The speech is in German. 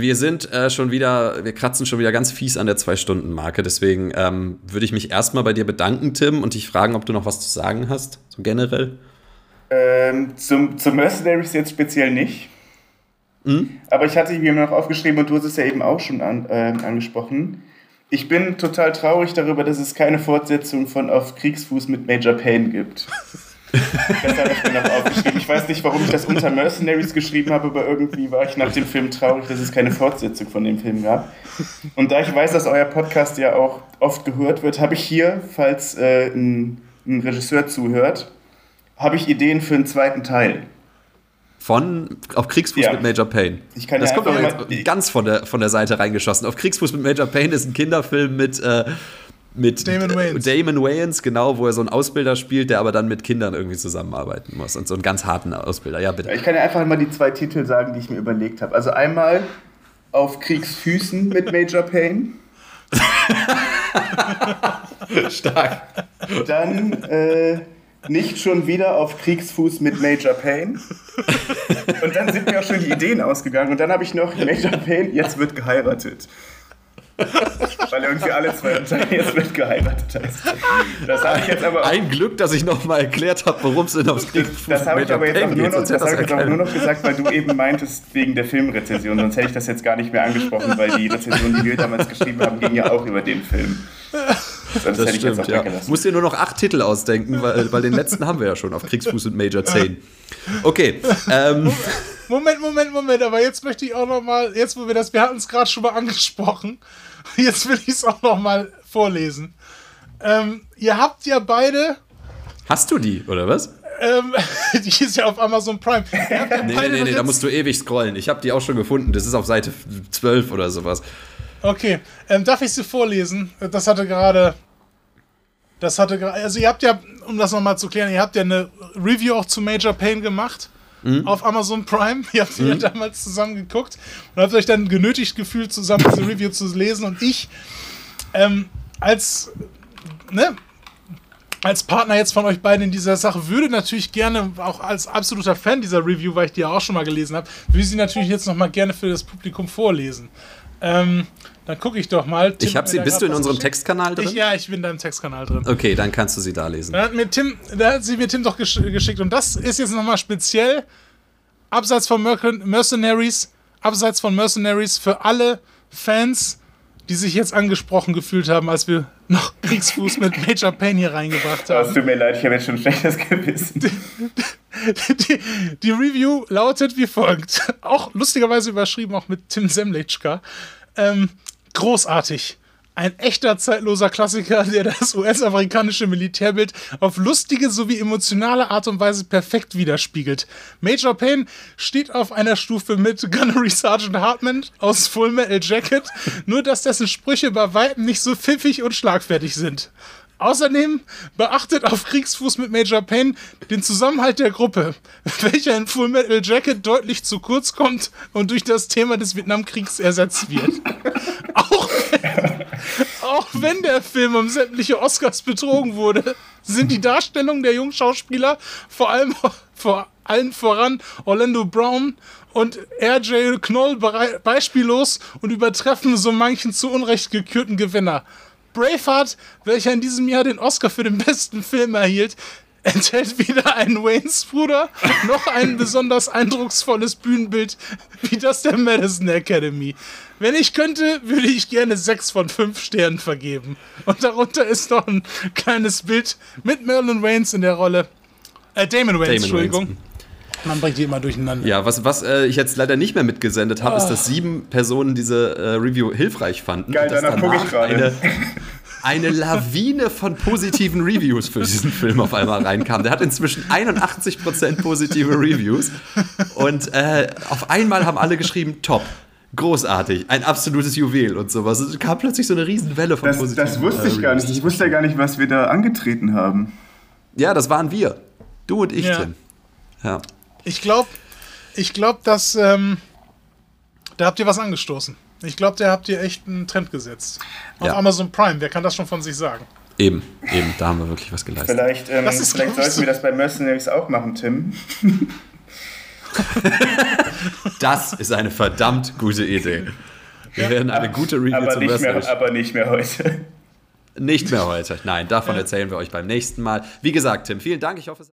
wir sind äh, schon wieder, wir kratzen schon wieder ganz fies an der Zwei-Stunden-Marke. Deswegen ähm, würde ich mich erstmal bei dir bedanken, Tim, und dich fragen, ob du noch was zu sagen hast, so generell. Ähm, zum, zum Mercenaries jetzt speziell nicht. Mhm. Aber ich hatte mir noch aufgeschrieben und du hast es ja eben auch schon an, äh, angesprochen. Ich bin total traurig darüber, dass es keine Fortsetzung von Auf Kriegsfuß mit Major Payne gibt. Das habe ich mir noch aufgeschrieben. Ich weiß nicht, warum ich das unter Mercenaries geschrieben habe, aber irgendwie war ich nach dem Film traurig, dass es keine Fortsetzung von dem Film gab. Und da ich weiß, dass euer Podcast ja auch oft gehört wird, habe ich hier, falls äh, ein, ein Regisseur zuhört, habe ich Ideen für einen zweiten Teil. Von Auf Kriegsfuß ja. mit Major Payne. Ich kann das ja kommt aber jetzt ganz von der, von der Seite reingeschossen. Auf Kriegsfuß mit Major Payne ist ein Kinderfilm mit äh, mit Damon Wayans. Damon Wayans, genau, wo er so einen Ausbilder spielt, der aber dann mit Kindern irgendwie zusammenarbeiten muss. Und so einen ganz harten Ausbilder. Ja, bitte. Ich kann ja einfach mal die zwei Titel sagen, die ich mir überlegt habe. Also einmal auf Kriegsfüßen mit Major Payne. Stark. Dann äh, nicht schon wieder auf Kriegsfuß mit Major Payne. Und dann sind mir auch schon die Ideen ausgegangen. Und dann habe ich noch Major Payne, jetzt wird geheiratet. Weil irgendwie alle zwei Teile jetzt wird geheiratet heißt. Das habe ich jetzt aber. Ein Glück, dass ich nochmal erklärt habe, worum es denn aufs Kriegsfuß Das habe ich aber jetzt, auch nur, noch, das hab ich jetzt auch nur noch gesagt, weil du eben meintest, wegen der Filmrezension. Sonst hätte ich das jetzt gar nicht mehr angesprochen, weil die Rezension, die wir damals geschrieben haben, ging ja auch über den Film. Sonst das stimmt, ja. Musst dir nur noch acht Titel ausdenken, weil, weil den letzten haben wir ja schon auf Kriegsfuß und Major 10. Okay. Ähm. Moment, Moment, Moment, aber jetzt möchte ich auch noch mal, jetzt wo wir das, wir hatten es gerade schon mal angesprochen, Jetzt will ich es auch noch mal vorlesen. Ähm, ihr habt ja beide. Hast du die, oder was? Ähm, die ist ja auf Amazon Prime. Ja nee, nee, nee, nee, da musst du ewig scrollen. Ich habe die auch schon gefunden. Das ist auf Seite 12 oder sowas. Okay, ähm, darf ich sie vorlesen? Das hatte gerade. Das hatte gerade. Also, ihr habt ja, um das nochmal zu klären, ihr habt ja eine Review auch zu Major Pain gemacht mhm. auf Amazon Prime. Ihr habt sie mhm. ja damals zusammen geguckt und habt euch dann genötigt gefühlt, zusammen diese Review zu lesen. Und ich, ähm, als, ne, als Partner jetzt von euch beiden in dieser Sache würde natürlich gerne, auch als absoluter Fan dieser Review, weil ich die ja auch schon mal gelesen habe, würde sie natürlich jetzt nochmal gerne für das Publikum vorlesen. Ähm, dann gucke ich doch mal. Tim ich habe sie. Bist du in unserem geschickt? Textkanal drin? Ich, ja, ich bin da im Textkanal drin. Okay, dann kannst du sie da lesen. Da hat, mir Tim, da hat sie mir Tim doch gesch geschickt. Und das ist jetzt nochmal speziell, abseits von Mer Mercenaries, abseits von Mercenaries für alle Fans, die sich jetzt angesprochen gefühlt haben, als wir noch Kriegsfuß mit Major Payne hier reingebracht haben. Es tut mir leid, ich habe jetzt schon ein schlechtes Gewissen. Die, die, Review lautet wie folgt. Auch lustigerweise überschrieben, auch mit Tim Semlitschka. Ähm, großartig. Ein echter zeitloser Klassiker, der das US-amerikanische Militärbild auf lustige sowie emotionale Art und Weise perfekt widerspiegelt. Major Payne steht auf einer Stufe mit Gunnery Sergeant Hartman aus Full Metal Jacket, nur dass dessen Sprüche bei weitem nicht so pfiffig und schlagfertig sind. Außerdem beachtet auf Kriegsfuß mit Major Payne den Zusammenhalt der Gruppe, welcher in Full Metal Jacket deutlich zu kurz kommt und durch das Thema des Vietnamkriegs ersetzt wird. auch, auch wenn der Film um sämtliche Oscars betrogen wurde, sind die Darstellungen der jungen Schauspieler vor allem vor allen voran Orlando Brown und R.J. Knoll beispiellos und übertreffen so manchen zu Unrecht gekürten Gewinner. Braveheart, welcher in diesem Jahr den Oscar für den besten Film erhielt, enthält weder einen Waynes Bruder noch ein besonders eindrucksvolles Bühnenbild wie das der Madison Academy. Wenn ich könnte, würde ich gerne sechs von fünf Sternen vergeben. Und darunter ist noch ein kleines Bild mit Merlin Waynes in der Rolle. Äh, Damon Waynes, Damon Entschuldigung. Waynes. Man bringt die immer durcheinander. Ja, was, was äh, ich jetzt leider nicht mehr mitgesendet habe, oh. ist, dass ah. sieben Personen diese äh, Review hilfreich fanden. Geil, danach gucke ich gerade. Eine, eine Lawine von positiven Reviews für diesen Film auf einmal reinkam. Der hat inzwischen 81% positive Reviews. Und äh, auf einmal haben alle geschrieben, top großartig, ein absolutes Juwel und sowas. Es kam plötzlich so eine Riesenwelle von das, positiven Das wusste ich gar nicht. Ich wusste ja gar nicht, was wir da angetreten haben. Ja, das waren wir. Du und ich, ja. Tim. Ja. Ich glaube, ich glaube, dass ähm, da habt ihr was angestoßen. Ich glaube, da habt ihr echt einen Trend gesetzt. Auf ja. Amazon Prime, wer kann das schon von sich sagen? Eben, eben, da haben wir wirklich was geleistet. Vielleicht, ähm, vielleicht sollten so wir das bei Mercenaries auch machen, Tim. Das ist eine verdammt gute Idee. Wir ja, werden eine gute Review aber zum nicht mehr, Aber nicht mehr heute. Nicht mehr heute. Nein, davon erzählen wir euch beim nächsten Mal. Wie gesagt, Tim, vielen Dank. Ich hoffe, es